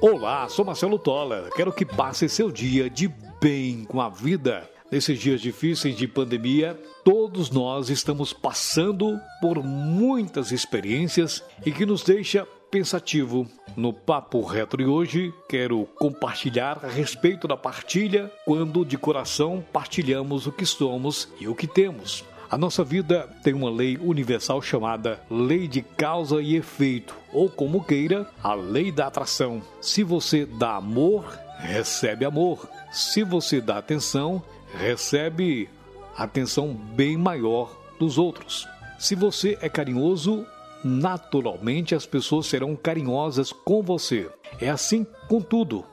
Olá, sou Marcelo Toller. Quero que passe seu dia de bem com a vida. Nesses dias difíceis de pandemia, todos nós estamos passando por muitas experiências e que nos deixa pensativo. No Papo Retro de hoje, quero compartilhar a respeito da partilha quando de coração partilhamos o que somos e o que temos. A nossa vida tem uma lei universal chamada lei de causa e efeito, ou como queira, a lei da atração. Se você dá amor, recebe amor. Se você dá atenção, recebe atenção bem maior dos outros. Se você é carinhoso, naturalmente as pessoas serão carinhosas com você. É assim com tudo.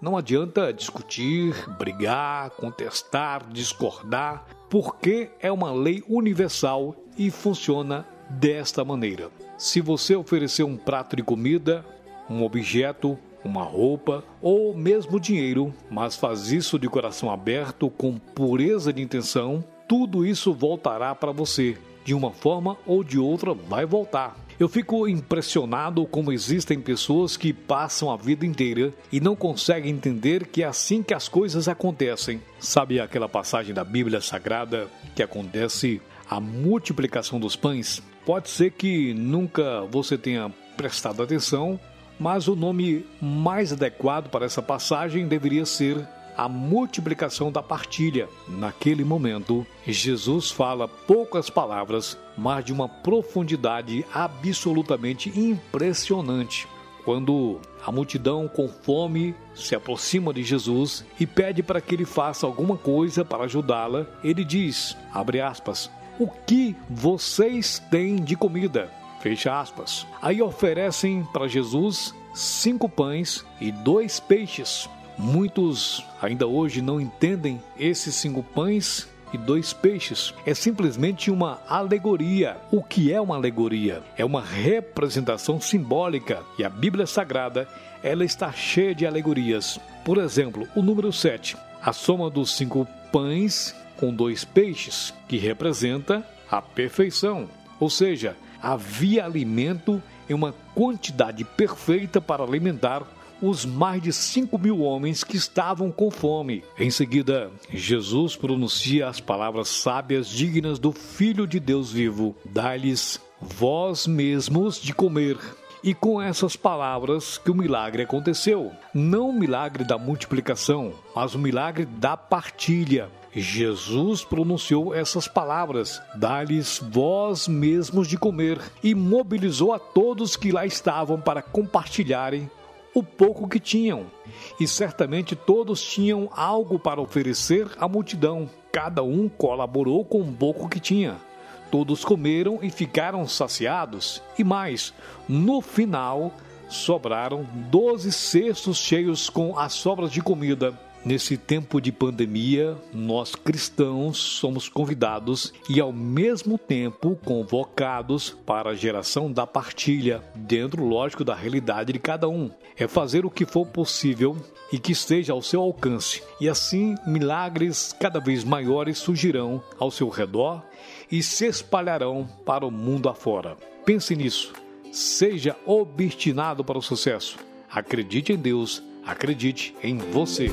Não adianta discutir, brigar, contestar, discordar, porque é uma lei universal e funciona desta maneira. Se você oferecer um prato de comida, um objeto, uma roupa ou mesmo dinheiro, mas faz isso de coração aberto, com pureza de intenção, tudo isso voltará para você. De uma forma ou de outra, vai voltar. Eu fico impressionado como existem pessoas que passam a vida inteira e não conseguem entender que é assim que as coisas acontecem. Sabe aquela passagem da Bíblia Sagrada que acontece a multiplicação dos pães? Pode ser que nunca você tenha prestado atenção, mas o nome mais adequado para essa passagem deveria ser a multiplicação da partilha. Naquele momento, Jesus fala poucas palavras, mas de uma profundidade absolutamente impressionante. Quando a multidão com fome se aproxima de Jesus e pede para que ele faça alguma coisa para ajudá-la, ele diz, aspas, o que vocês têm de comida? Fecha aspas. Aí oferecem para Jesus cinco pães e dois peixes. Muitos ainda hoje não entendem esses cinco pães e dois peixes. É simplesmente uma alegoria. O que é uma alegoria? É uma representação simbólica e a Bíblia Sagrada ela está cheia de alegorias. Por exemplo, o número 7, a soma dos cinco pães com dois peixes, que representa a perfeição. Ou seja, havia alimento em uma quantidade perfeita para alimentar os mais de cinco mil homens que estavam com fome. Em seguida, Jesus pronuncia as palavras sábias dignas do Filho de Deus vivo: Dai-lhes vós mesmos de comer. E com essas palavras que o milagre aconteceu. Não o milagre da multiplicação, mas o milagre da partilha. Jesus pronunciou essas palavras: Dá-lhes vós mesmos de comer, e mobilizou a todos que lá estavam para compartilharem o pouco que tinham. E certamente todos tinham algo para oferecer à multidão. Cada um colaborou com o pouco que tinha. Todos comeram e ficaram saciados. E mais, no final, sobraram doze cestos cheios com as sobras de comida. Nesse tempo de pandemia, nós cristãos somos convidados e, ao mesmo tempo, convocados para a geração da partilha, dentro, lógico, da realidade de cada um. É fazer o que for possível e que esteja ao seu alcance, e assim milagres cada vez maiores surgirão ao seu redor e se espalharão para o mundo afora. Pense nisso. Seja obstinado para o sucesso. Acredite em Deus Acredite em você.